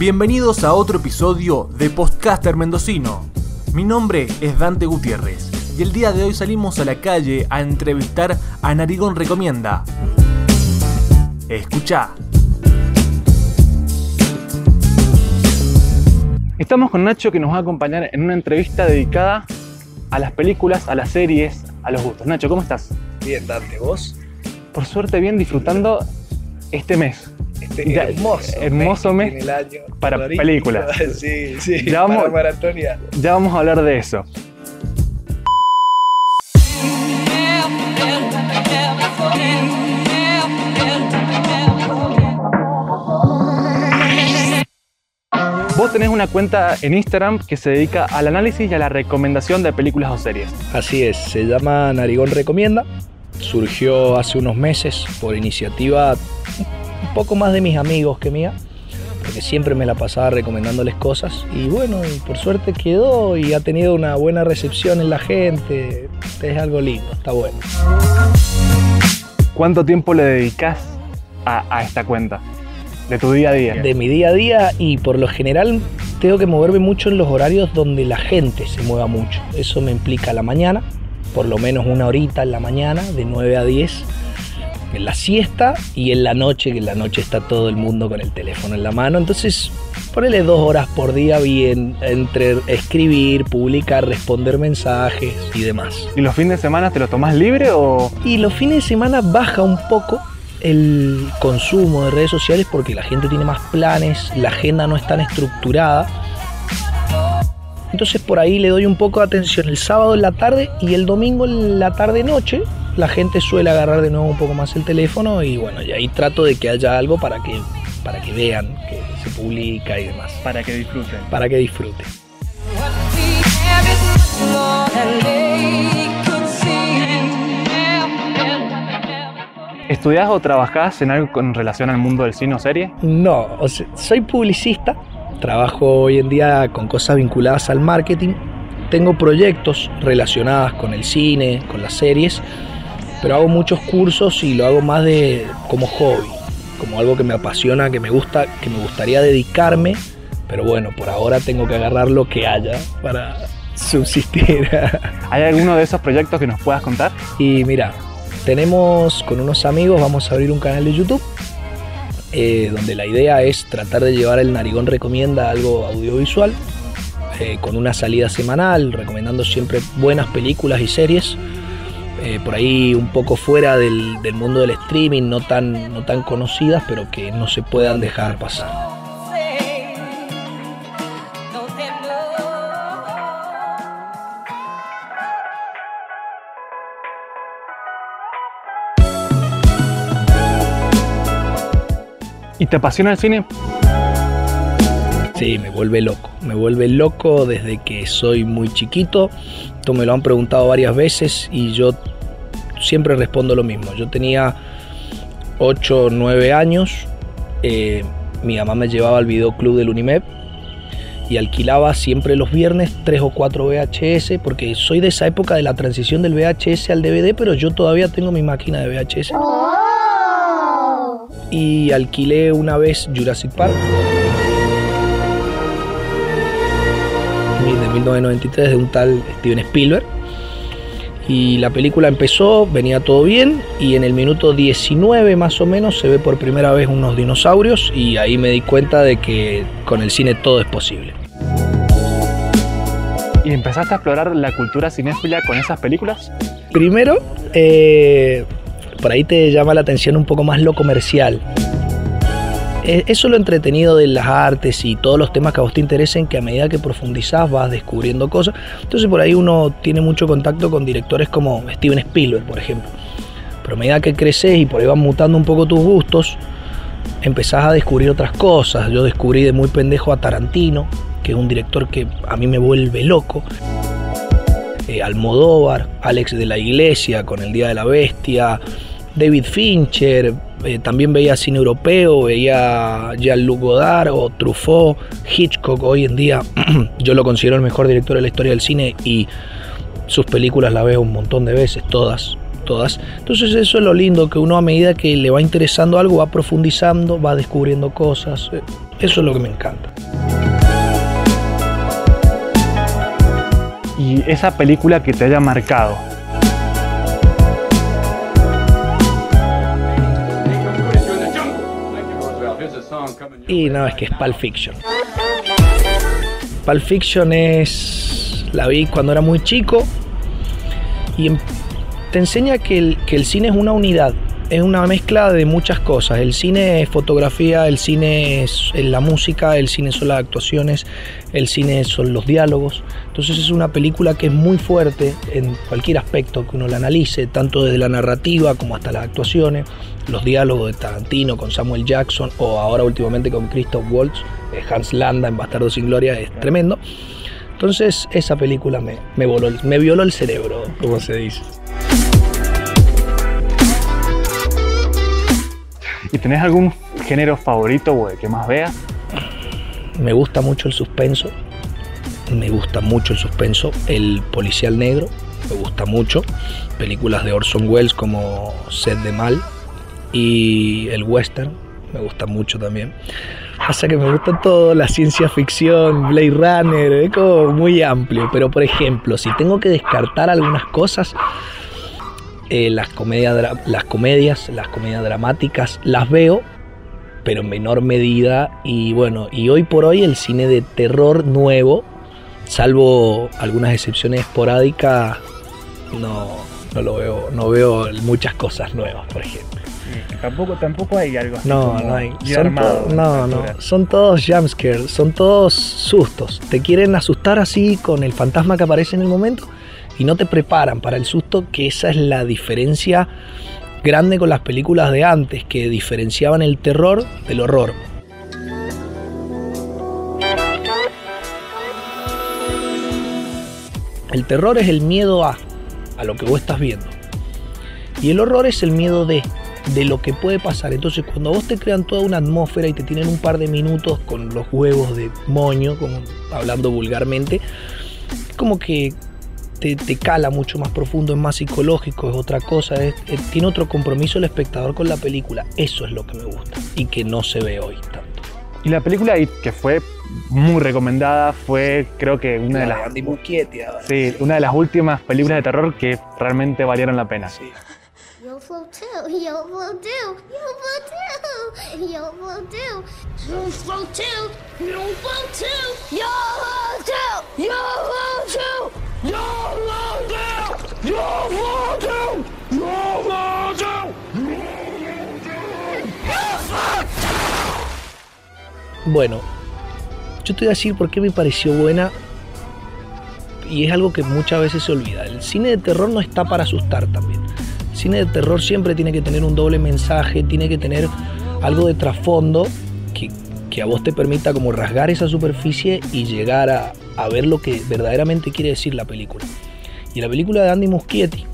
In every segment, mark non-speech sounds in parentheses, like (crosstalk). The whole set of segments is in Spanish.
Bienvenidos a otro episodio de Postcaster Mendocino. Mi nombre es Dante Gutiérrez y el día de hoy salimos a la calle a entrevistar a Narigón Recomienda. Escucha. Estamos con Nacho que nos va a acompañar en una entrevista dedicada a las películas, a las series, a los gustos. Nacho, ¿cómo estás? Bien, Dante, ¿vos? Por suerte bien disfrutando este mes. Este Ya, hermoso, hermoso mes año para películas. (laughs) Sí, sí, Ya vamos- para maratonia. Ya vamos a hablar de eso. Vos tenés una cuenta en Instagram que se dedica al análisis y a la recomendación de películas o series. Así es, se llama Narigón Recomienda. Surgió hace unos meses por iniciativa poco más de mis amigos que mía, porque siempre me la pasaba recomendándoles cosas. Y bueno, y por suerte quedó y ha tenido una buena recepción en la gente. Es algo lindo, está bueno. ¿Cuánto tiempo le dedicas a, a esta cuenta? De tu día a día. de mi día a día y por lo general tengo que moverme mucho en los horarios donde la gente se mueva mucho. Eso me implica la mañana, por lo menos una horita en la mañana, de 9 a 10, en la siesta y en la noche, que en la noche está todo el mundo con el teléfono en la mano. Entonces, ponele dos horas por día bien entre escribir, publicar, responder mensajes y demás. ¿Y los fines de semana te lo tomás libre o Y los fines de semana baja un poco el consumo de redes sociales porque la gente tiene más planes, la agenda no es tan estructurada. Entonces por ahí le doy un poco de atención el sábado en la tarde y el domingo en la tarde-noche. La gente suele agarrar de nuevo un poco más el teléfono y bueno, y ahí trato de que haya algo para que, para que vean que se publica y demás, para que disfruten? para que disfruten. ¿Estudiás o trabajás en algo con relación al mundo del cine o serie? No, o sea, soy publicista, trabajo hoy en día con cosas vinculadas al marketing, tengo proyectos relacionados con el cine, con las series, pero hago muchos cursos y lo hago más de como hobby, como algo que me apasiona, que me gusta, que me gustaría dedicarme, pero bueno, por ahora tengo que agarrar lo que haya para (laughs) subsistir. (laughs) ¿Hay alguno de esos proyectos que nos puedas contar? Y mira, tenemos con unos amigos, vamos a abrir un canal de YouTube, eh, donde la idea es tratar de llevar el Narigón Recomienda algo audiovisual, eh, con una salida semanal, recomendando siempre buenas películas y series, eh, por ahí un poco fuera del, del mundo del streaming, no tan, no tan conocidas, pero que no se puedan dejar pasar. ¿Y te apasiona el cine? Sí, me vuelve loco. Me vuelve loco desde que soy muy chiquito. Esto me lo han preguntado varias veces y yo siempre respondo lo mismo. Yo tenía 8 o 9 años. eh, mi mamá me llevaba al videoclub del Unimep y alquilaba siempre los viernes 3 o 4 VHS porque soy de esa época de la transición del VHS al DVD, pero yo todavía tengo mi máquina de VHS. Y alquilé una vez Jurassic Park. De 1993 de un tal Steven Spielberg. Y la película empezó, venía todo bien y en el minuto 19 más o menos se ve por primera vez unos dinosaurios y ahí me di cuenta de que con el cine todo es posible. ¿Y empezaste a explorar la cultura cinéfila con esas películas? Primero, eh, por ahí te llama la atención un poco más lo comercial. Eh, Eso es lo entretenido de las artes y todos los temas que a vos te interesen, que a medida que profundizás vas descubriendo cosas. Entonces por ahí uno tiene mucho contacto con directores como Steven Spielberg, por ejemplo. Pero a medida que creces y por ahí van mutando un poco tus gustos, empezás a descubrir otras cosas. Yo descubrí de muy pendejo a Tarantino, que es un director que a mí me vuelve loco. Eh, Almodóvar, Alex de la Iglesia con El Día de la Bestia, David Fincher, eh, también veía cine europeo, veía Jean-Luc Godard o Truffaut, Hitchcock hoy en día (clears throat) yo lo considero el mejor director de la historia del cine y sus películas las veo un montón de veces, todas, todas. Entonces eso es lo lindo, que uno a medida que le va interesando algo va profundizando, va descubriendo cosas. Eso es lo que me encanta. Y esa película que te haya marcado, Y no, es que es Pulp Fiction. Pulp Fiction es. La vi cuando era muy chico y em, te enseña que el, que el cine es una unidad, es una mezcla de muchas cosas. El cine es fotografía, el cine es la música, el cine son las actuaciones, el cine son los diálogos. Entonces es una película que es muy fuerte en cualquier aspecto que uno la analice, tanto desde la narrativa como hasta las actuaciones, los diálogos de Tarantino con Samuel Jackson o ahora últimamente con Christoph Waltz, eh, Hans Landa en Bastardo sin Gloria, es tremendo. Entonces esa película me, me, voló, me violó el cerebro, como se dice. ¿Y tenés algún género favorito o que más veas? Me gusta mucho el suspenso. Me gusta mucho el suspenso. El policial negro. Me gusta mucho. Películas de Orson Welles como Sed de Mal. Y el western. Me gusta mucho también. Pasa que me gusta todo, la ciencia ficción, Blade Runner, es como muy amplio. Pero por ejemplo, si tengo que descartar algunas cosas, eh, las, comedias, las comedias, las comedias dramáticas, las veo, pero en menor medida. Y bueno, y hoy por hoy el cine de terror nuevo, salvo algunas excepciones esporádicas, no, no lo veo, no veo muchas cosas nuevas, por ejemplo. tampoco, tampoco hay algo así. No, no hay. Son no, no. Son todos jumpscares, son todos sustos. Te quieren asustar así con el fantasma que aparece en el momento y no te preparan para el susto, que esa es la diferencia grande con las películas de antes, que diferenciaban el terror del horror. El terror es el miedo a, a lo que vos estás viendo. Y el horror es el miedo de, de lo que puede pasar. Entonces, cuando vos te crean toda una atmósfera y te tienen un par de minutos con los huevos de moño, como hablando vulgarmente, es como que te, cala mucho más profundo, es más psicológico, es otra cosa, tiene otro compromiso el espectador con la película. Eso es lo que me gusta y que no se ve hoy tanto. Y la película que fue muy recomendada fue creo que una de las sí, una de las últimas películas de terror que realmente valieron la pena. Sí. Bueno, yo te voy a decir por qué me pareció buena y es algo que muchas veces se olvida. El cine de terror no está para asustar también. El cine de terror siempre tiene que tener un doble mensaje, tiene que tener algo de trasfondo que, que a vos te permita como rasgar esa superficie y llegar a, a ver lo que verdaderamente quiere decir la película. Y la película de Andy Muschietti,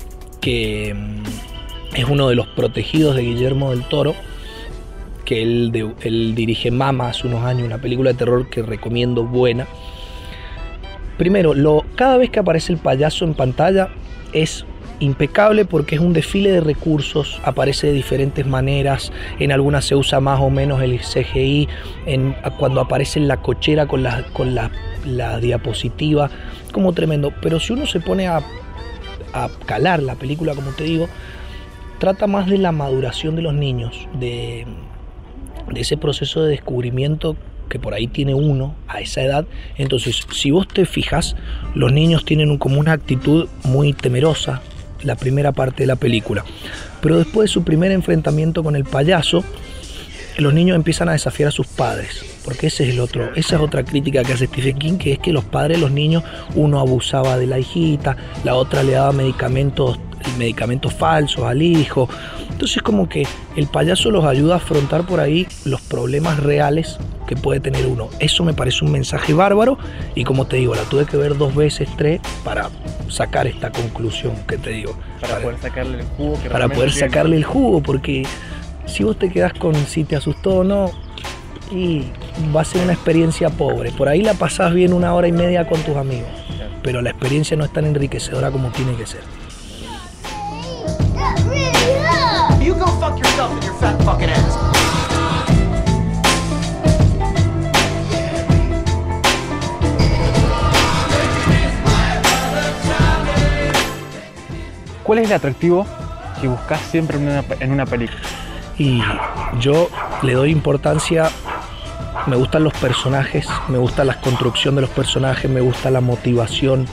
que mm, es uno de los protegidos de Guillermo del Toro, que él, él dirige Mama hace unos años, una película de terror que recomiendo buena. Primero, lo, cada vez que aparece el payaso en pantalla es impecable porque es un desfile de recursos, aparece de diferentes maneras, en algunas se usa más o menos el CGI, en, cuando aparece en la cochera con la, con diapositiva, como tremendo, pero si uno se pone a, a calar la película, como te digo, trata más de la maduración de los niños, de, de ese proceso de descubrimiento que por ahí tiene uno a esa edad. Entonces, si vos te fijas, los niños tienen como una actitud muy temerosa, la primera parte de la película. Pero después de su primer enfrentamiento con el payaso, los niños empiezan a desafiar a sus padres. Porque ese es el otro, esa es otra crítica que hace Stephen King, que es que los padres, los niños, uno abusaba de la hijita, la otra le daba medicamentos, medicamentos falsos al hijo. Entonces como que el payaso los ayuda a afrontar por ahí los problemas reales que puede tener uno. Eso me parece un mensaje bárbaro y como te digo, la tuve que ver dos veces, tres, para sacar esta conclusión que te digo. Para, poder sacarle el jugo. Que para poder sacarle el jugo, porque si vos te quedás con si te asustó o no, y va a ser una experiencia pobre. Por ahí la pasás bien una hora y media con tus amigos, pero la experiencia no es tan enriquecedora como tiene que ser. Yourself and your fat fucking ass. ¿Cuál es el atractivo que buscas siempre en una, en una película? Y yo le doy importancia, me gustan los personajes, me gusta la construcción de los personajes, me gusta la motivación,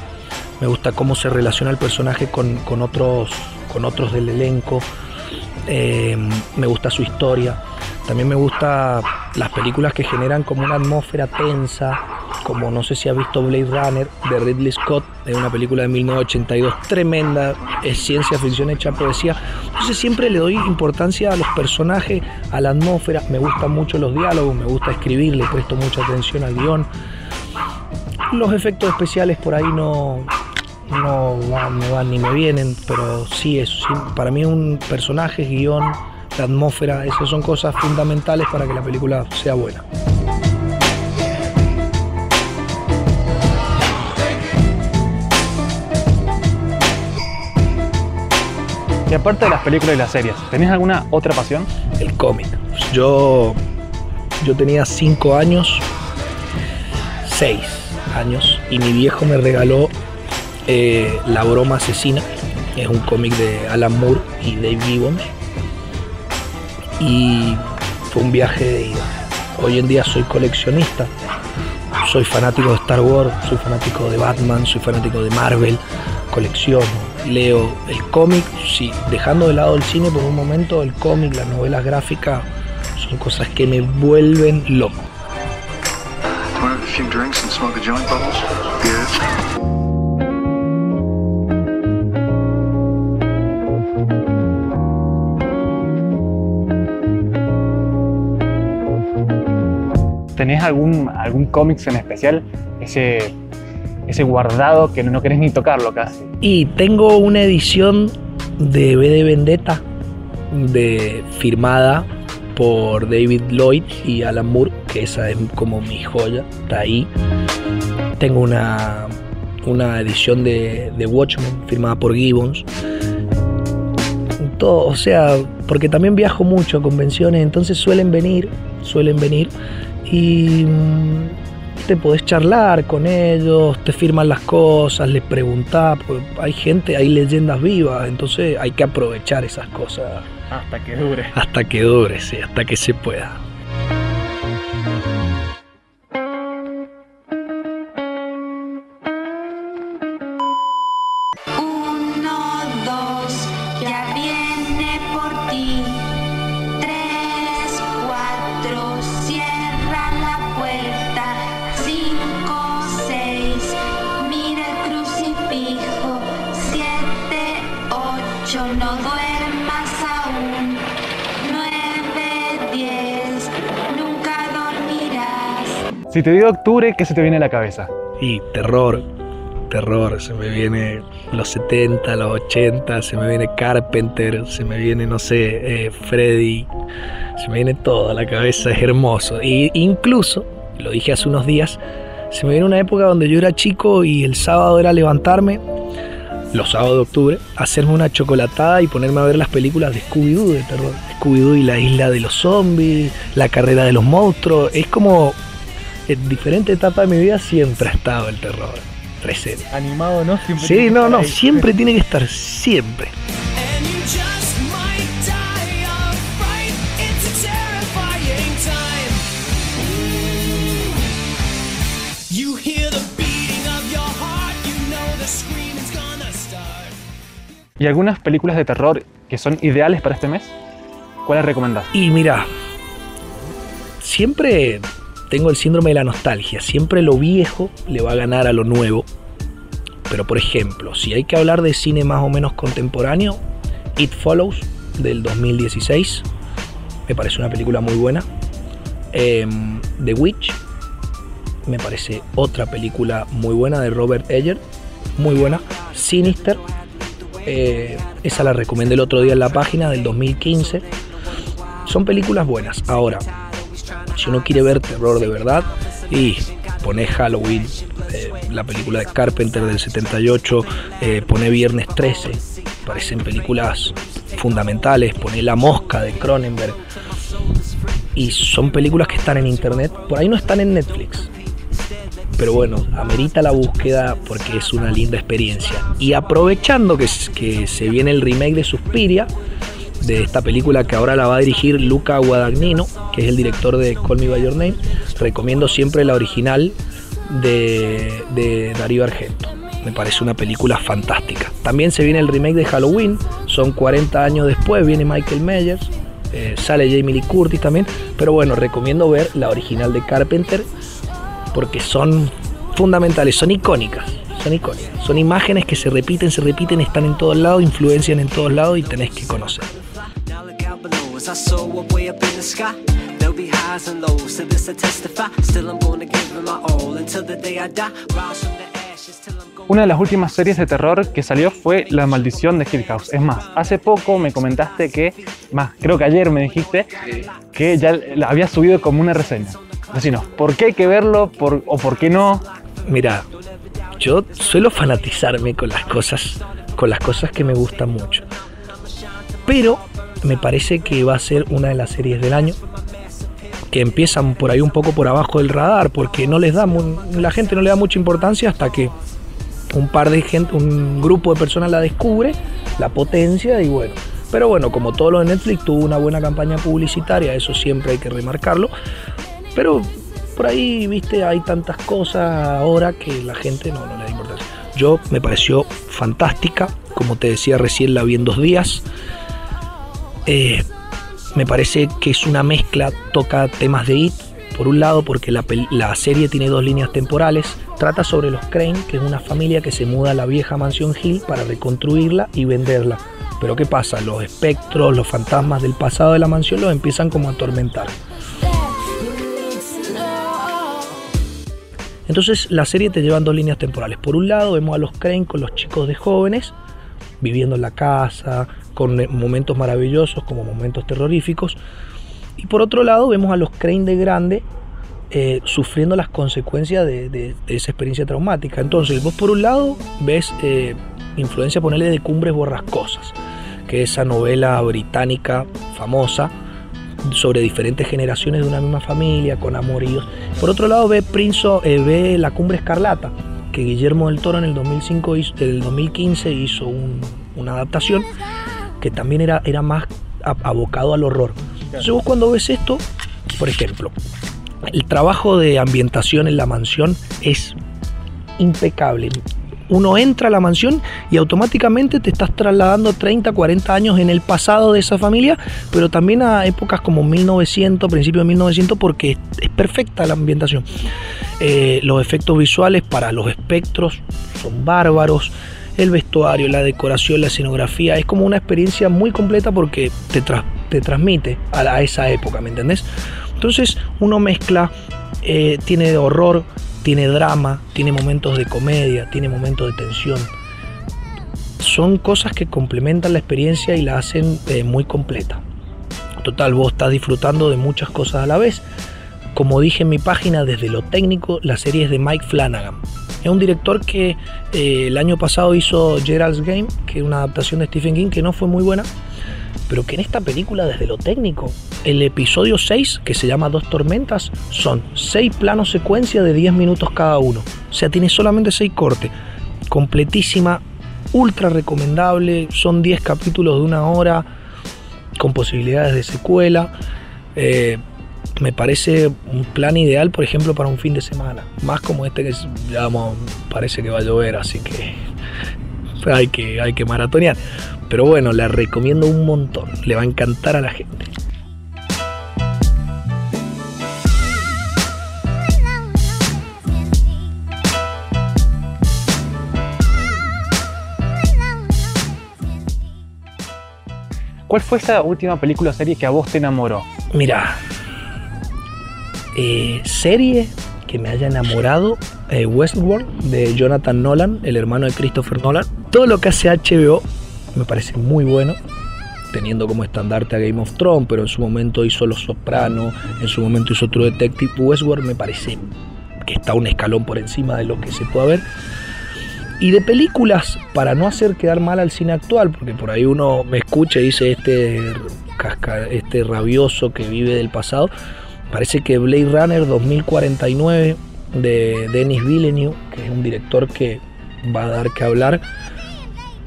me gusta cómo se relaciona el personaje con, con otros, con otros del elenco, eh, me gusta su historia. También me gusta las películas que generan como una atmósfera tensa, como no sé si ha visto Blade Runner de Ridley Scott, es una película de 1982 tremenda, es ciencia ficción hecha poesía. Entonces siempre le doy importancia a los personajes, a la atmósfera, me gustan mucho los diálogos, me gusta escribir, le presto mucha atención al guion. Los efectos especiales por ahí no, no van, me van ni me vienen, pero sí, sí, para mí un personaje, guion, la atmósfera, esas son cosas fundamentales para que la película sea buena. Y aparte de las películas y las series, ¿tenés alguna otra pasión? El cómic. Yo, yo tenía cinco años, seis años, y mi viejo me regaló eh, La broma asesina. Es un cómic de Alan Moore y Dave Gibbons. Y fue un viaje de ida. Hoy en día soy coleccionista. Soy fanático de Star Wars, soy fanático de Batman, soy fanático de Marvel, colecciono, leo el cómic, sí, dejando de lado el cine por un momento, el cómic, las novelas gráficas son cosas que me vuelven loco. ¿Tenés algún, algún cómics en especial? Ese, ese guardado que no querés ni tocarlo casi. Y tengo una edición de B de Vendetta de, firmada por David Lloyd y Alan Moore, que esa es como mi joya, está ahí. Tengo una, una edición de, de Watchmen firmada por Gibbons. Todo, o sea, porque también viajo mucho a convenciones, entonces suelen venir, suelen venir y mm, te podés charlar con ellos, te firman las cosas, les preguntás, porque hay gente, hay leyendas vivas, entonces hay que aprovechar esas cosas Hasta que dure. hasta que dure, sí, hasta que se pueda. Si te digo octubre, ¿qué se te viene a la cabeza? Y terror, terror, se me viene los 70, los 80, se me viene Carpenter, se me viene, no sé, eh, Freddy, se me viene todo a la cabeza, es hermoso. Y incluso, lo dije hace unos días, se me viene una época donde yo era chico y el sábado era levantarme, los sábados de octubre, hacerme una chocolatada y ponerme a ver las películas de Scooby-Doo de terror. Scooby-Doo y la isla de los zombies, la carrera de los monstruos, es como en diferentes etapas de mi vida siempre ha estado el terror presente. Animado, ¿no? Siempre Sí, tiene que no, no, ahí. siempre tiene que estar, siempre. Start. ¿Y algunas películas de terror que son ideales para este mes? ¿Cuáles recomendás? Y mira, siempre tengo el síndrome de la nostalgia, siempre lo viejo le va a ganar a lo nuevo. Pero por ejemplo, si hay que hablar de cine más o menos contemporáneo, It Follows del 2016 me parece una película muy buena. Em, The Witch me parece otra película muy buena de Robert Eger, muy buena. Sinister, eh, esa la recomendé el otro día en la página del 2015. Son películas buenas. Ahora, si uno quiere ver terror de verdad, y pone Halloween, eh, la película de Carpenter del 78, eh, pone Viernes 13, parecen películas fundamentales, poné La Mosca de Cronenberg, y son películas que están en internet, por ahí no están en Netflix. Pero bueno, amerita la búsqueda porque es una linda experiencia. Y aprovechando que, que se viene el remake de Suspiria, de esta película que ahora la va a dirigir Luca Guadagnino, que es el director de Call Me By Your Name, recomiendo siempre la original de, de Darío Argento. Me parece una película fantástica. También se viene el remake de Halloween, son 40 años después, viene Michael Myers, eh, sale Jamie Lee Curtis también, pero bueno, recomiendo ver la original de Carpenter porque son fundamentales, son icónicas, son imágenes que se repiten, se repiten, están en todos lados, influencian en todos lados y tenés que conocer. Una de las últimas series de terror que salió fue La Maldición de Hill House. Es más, hace poco me comentaste que, más, creo que ayer me dijiste que ya la había subido como una reseña. Decinos, ¿por qué hay que verlo por, o por qué no? Mira, yo suelo fanatizarme con las cosas, con las cosas que me gustan mucho. Pero me parece que va a ser una de las series del año que empiezan por ahí un poco por abajo del radar, porque no les da la gente no le da mucha importancia hasta que un par de gente, un grupo de personas la descubre, la potencia y bueno. Pero bueno, como todo lo de Netflix tuvo una buena campaña publicitaria, eso siempre hay que remarcarlo. Pero por ahí, viste, hay tantas cosas ahora que la gente no, no le da importancia. Yo me pareció fantástica, como te decía recién, la vi en dos días. Eh, me parece que es una mezcla, toca temas de IT, por un lado porque la, la serie tiene dos líneas temporales, trata sobre los Crane, que es una familia que se muda a la vieja mansión Hill para reconstruirla y venderla. Pero ¿qué pasa? Los espectros, los fantasmas del pasado de la mansión los empiezan como a atormentar. Entonces la serie te lleva en dos líneas temporales. Por un lado vemos a los Crane con los chicos de jóvenes, viviendo en la casa, con eh, momentos maravillosos como momentos terroríficos. Y por otro lado vemos a los Crane de grande eh, sufriendo las consecuencias de esa experiencia traumática. Entonces vos por un lado ves eh, influencia, ponerle de Cumbres Borrascosas, que es esa novela británica famosa sobre diferentes generaciones de una misma familia, con amoríos. Por otro lado, ve, Prince, eh, ve La Cumbre Escarlata, que Guillermo del Toro en el, 2005 hizo- el 2015 hizo un- una adaptación que también era, era más abocado al horror. Entonces vos cuando ves esto, por ejemplo, el trabajo de ambientación en la mansión es impecable. Uno entra a la mansión y automáticamente te estás trasladando 30, 40 años en el pasado de esa familia, pero también a épocas como 1900, principios de 1900, porque es, perfecta la ambientación. Eh, los efectos visuales para los espectros son bárbaros. El vestuario, la decoración, la escenografía, es como una experiencia muy completa porque te, tra- te transmite a esa época, ¿me entendés? Entonces uno mezcla, eh, tiene horror, tiene drama, tiene momentos de comedia, tiene momentos de tensión. Son cosas que complementan la experiencia y la hacen eh, muy completa. Total, vos estás disfrutando de muchas cosas a la vez. Como dije en mi página, desde lo técnico, la serie es de Mike Flanagan. Es un director que eh, el año pasado hizo Gerald's Game, que es una adaptación de Stephen King que no fue muy buena, pero que en esta película, desde lo técnico, el episodio 6, que se llama Dos Tormentas, son 6 planos secuencia de 10 minutos cada uno. O sea, tiene solamente 6 cortes. Completísima, ultra recomendable. Son 10 capítulos de una hora, con posibilidades de secuela. Eh, me parece un plan ideal, por ejemplo, para un fin de semana. Más como este que vamos, parece que va a llover, así que hay que, hay que maratonear. Pero bueno, la recomiendo un montón. Le va a encantar a la gente. ¿Cuál fue esa última película o serie que a vos te enamoró? Mira, eh, serie que me haya enamorado, eh, Westworld, de Jonathan Nolan, el hermano de Christopher Nolan. Todo lo que hace HBO me parece muy bueno, teniendo como estandarte a Game of Thrones, pero en su momento hizo Los Sopranos, en su momento hizo True Detective. Westworld me parece que está un escalón por encima de lo que se puede ver. Y de películas, para no hacer quedar mal al cine actual, porque por ahí uno me escucha y dice este, este rabioso que vive del pasado, parece que Blade Runner 2049 de Denis Villeneuve, que es un director que va a dar que hablar,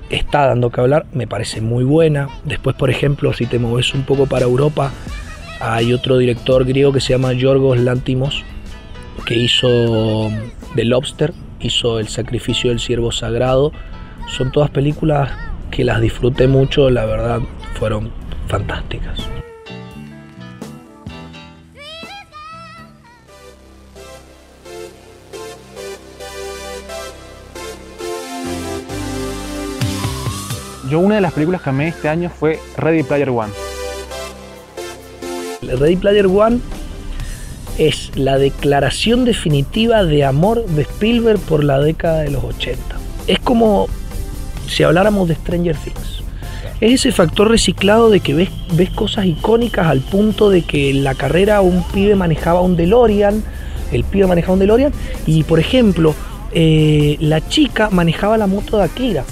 está dando que hablar, me parece muy buena. Después, por ejemplo, si te moves un poco para Europa, hay otro director griego que se llama Yorgos Lantimos, que hizo The Lobster, hizo El sacrificio del siervo sagrado. Son todas películas que las disfruté mucho, la verdad, fueron fantásticas. Yo una de las películas que amé este año fue Ready Player One. Ready Player One es la declaración definitiva de amor de Spielberg por la década de los 80. Es como si habláramos de Stranger Things. Es ese factor reciclado de que ves, ves cosas icónicas al punto de que en la carrera un pibe manejaba un DeLorean, el pibe manejaba un DeLorean, y por ejemplo, eh, la chica manejaba la moto de Akira.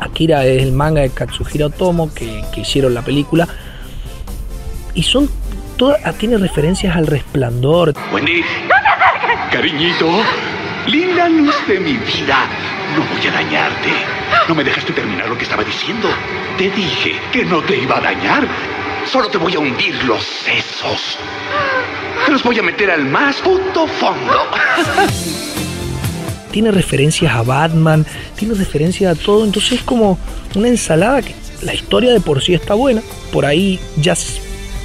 Akira es el manga de Katsuhiro Otomo que, que hicieron la película. Y son todas, tiene referencias al resplandor. Wendy. Cariñito. Linda luz de mi vida. No voy a dañarte. No me dejaste terminar lo que estaba diciendo. Te dije que no te iba a dañar. Solo te voy a hundir los sesos. Te los voy a meter al más puto fondo. (laughs) Tiene referencias a Batman, tiene referencias a todo. Entonces es como una ensalada que la historia de por sí está buena. Por ahí ya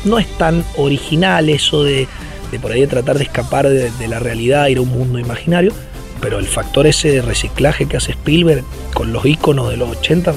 no es tan original eso de, de por ahí de tratar de escapar de, de la realidad, ir a un mundo imaginario. Pero el factor ese de reciclaje que hace Spielberg con los iconos de los 80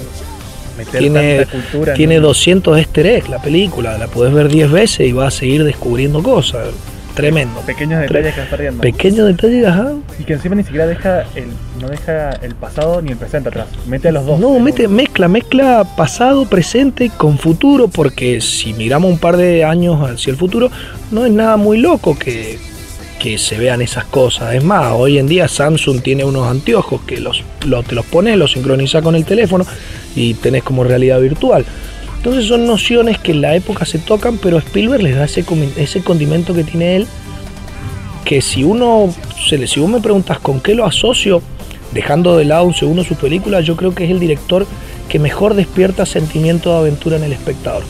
Meter tiene, cultura en tiene un- 200 easter eggs la película. La podés ver 10 veces y vas a seguir descubriendo cosas. Tremendo. pequeños detalles que vas perdiendo. Pequeños detalles, ajá. y que encima ni siquiera deja el, no deja el pasado ni el presente atrás. Mete a los dos. No, mete, mezcla, mezcla pasado, presente con futuro, porque si miramos un par de años hacia el futuro, no es nada muy loco que, que se vean esas cosas. Es más, hoy en día Samsung tiene unos anteojos que los, lo- te los pones, los sincronizas con el teléfono y tenés como realidad virtual. Entonces son nociones que en la época se tocan, pero Spielberg les da ese, condimento que tiene él, que si uno, se le, si vos me preguntas con qué lo asocio, dejando de lado un segundo su película, yo creo que es el director que mejor despierta sentimiento de aventura en el espectador.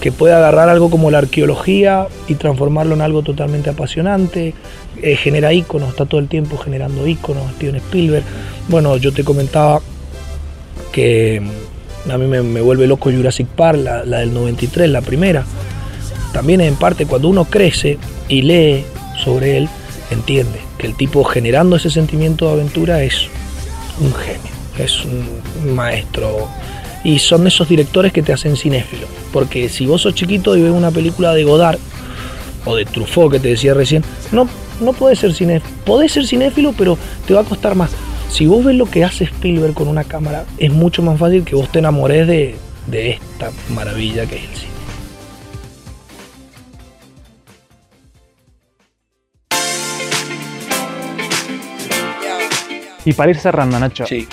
Que puede agarrar algo como la arqueología y transformarlo en algo totalmente apasionante. eh, genera íconos, está todo el tiempo generando íconos, Steven Spielberg. Bueno, yo te comentaba que a mí me, vuelve loco Jurassic Park, la, del 93, la primera. También en parte cuando uno crece y lee sobre él, entiende que el tipo generando ese sentimiento de aventura es un genio, es un maestro. Y son esos directores que te hacen cinéfilo. Porque si vos sos chiquito y ves una película de Godard o de Truffaut que te decía recién, no, no podés ser cinéfilo. Podés ser cinéfilo, pero te va a costar más. Si vos ves lo que hace Spielberg con una cámara, es mucho más fácil que vos te enamores de, de esta maravilla que es el cine. Y para ir cerrando, Nacho. Sí.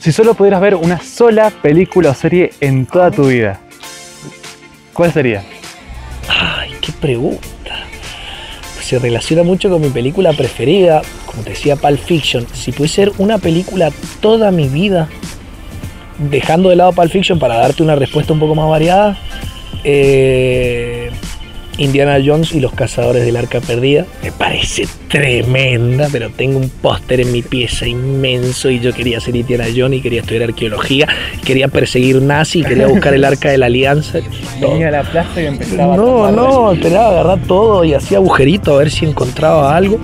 Si solo pudieras ver una sola película o serie en toda tu vida, ¿cuál sería? Ay, qué pregunta. Se relaciona mucho con mi película preferida, como te decía, Pulp Fiction. Si pudiese ser una película toda mi vida, dejando de lado Pulp Fiction para darte una respuesta un poco más variada, eh, Indiana Jones y los cazadores del arca perdida. Me parece tremenda, pero tengo un póster en mi pieza inmenso y yo quería ser Indiana Jones y quería estudiar arqueología, quería perseguir nazi, quería buscar el arca de la alianza. (laughs) Venía a la plaza y empezaba a No, tomar no, esperaba agarrar todo y hacía agujerito a ver si encontraba algo.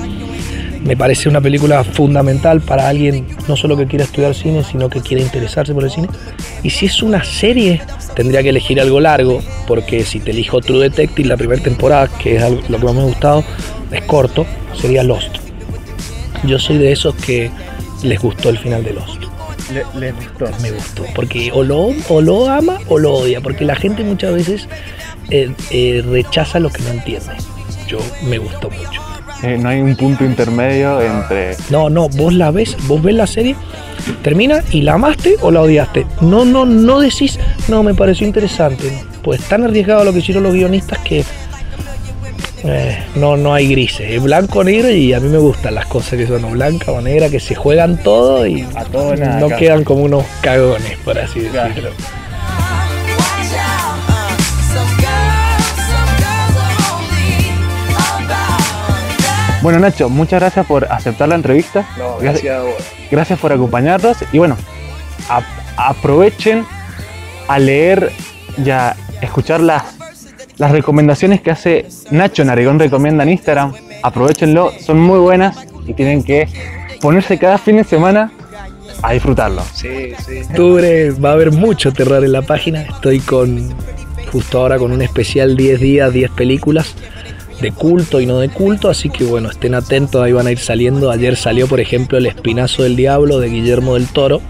Me parece una película fundamental para alguien no solo que quiera estudiar cine, sino que quiera interesarse por el cine. Y si es una serie, tendría que elegir algo largo, porque si te elijo True Detective, la primera temporada, que es algo- lo que más me ha gustado, es corto, sería Lost. Yo soy de esos que les gustó el final de Lost Le, le gustó. me gustó. Porque o lo, o lo ama o lo odia. Porque la gente muchas veces eh, eh, rechaza lo que no entiende. Yo me gustó mucho. Eh, no hay un punto intermedio entre. No, no, vos la ves, vos ves la serie, termina y la amaste o la odiaste. No, no, no decís, no, me pareció interesante. Pues tan arriesgado lo que hicieron los guionistas que eh, no, no hay grises. Es blanco o negro y a mí me gustan las cosas que son o blanca o negra, que se juegan todo y A todo nada, no claro. quedan como unos cagones, por así decirlo. Bueno, Nacho, muchas gracias por aceptar la entrevista. gracias, a vos. gracias por acompañarnos. Y bueno, a- aprovechen a leer y a escuchar las, las recomendaciones que hace Nacho Narigón Recomienda en Instagram. Aprovechenlo, son muy buenas y tienen que ponerse cada fin de semana a disfrutarlo. octubre va a haber mucho terror en la página. Estoy con justo ahora con un especial 10 días, 10 películas de culto y no de culto, así que bueno, estén atentos, ahí van a ir saliendo. Ayer salió, por ejemplo, El Espinazo del Diablo de Guillermo del Toro.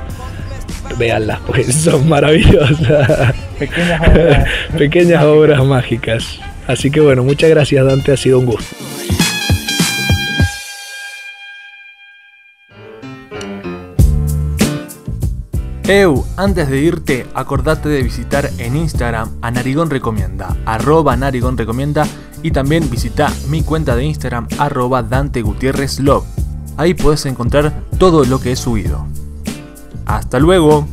Véanlas, porque (laughs) son maravillosas. Pequeñas (laughs) obras. Pequeñas obras mágicas. Así que bueno, muchas gracias Dante, ha sido un gusto. Eu, antes de irte, acordate de visitar en Instagram a Narigón Recomienda, arroba Narigón Recomienda y también visita mi cuenta de Instagram arroba Dante Gutiérrez Love. Ahí puedes encontrar todo lo que he subido. ¡Hasta luego!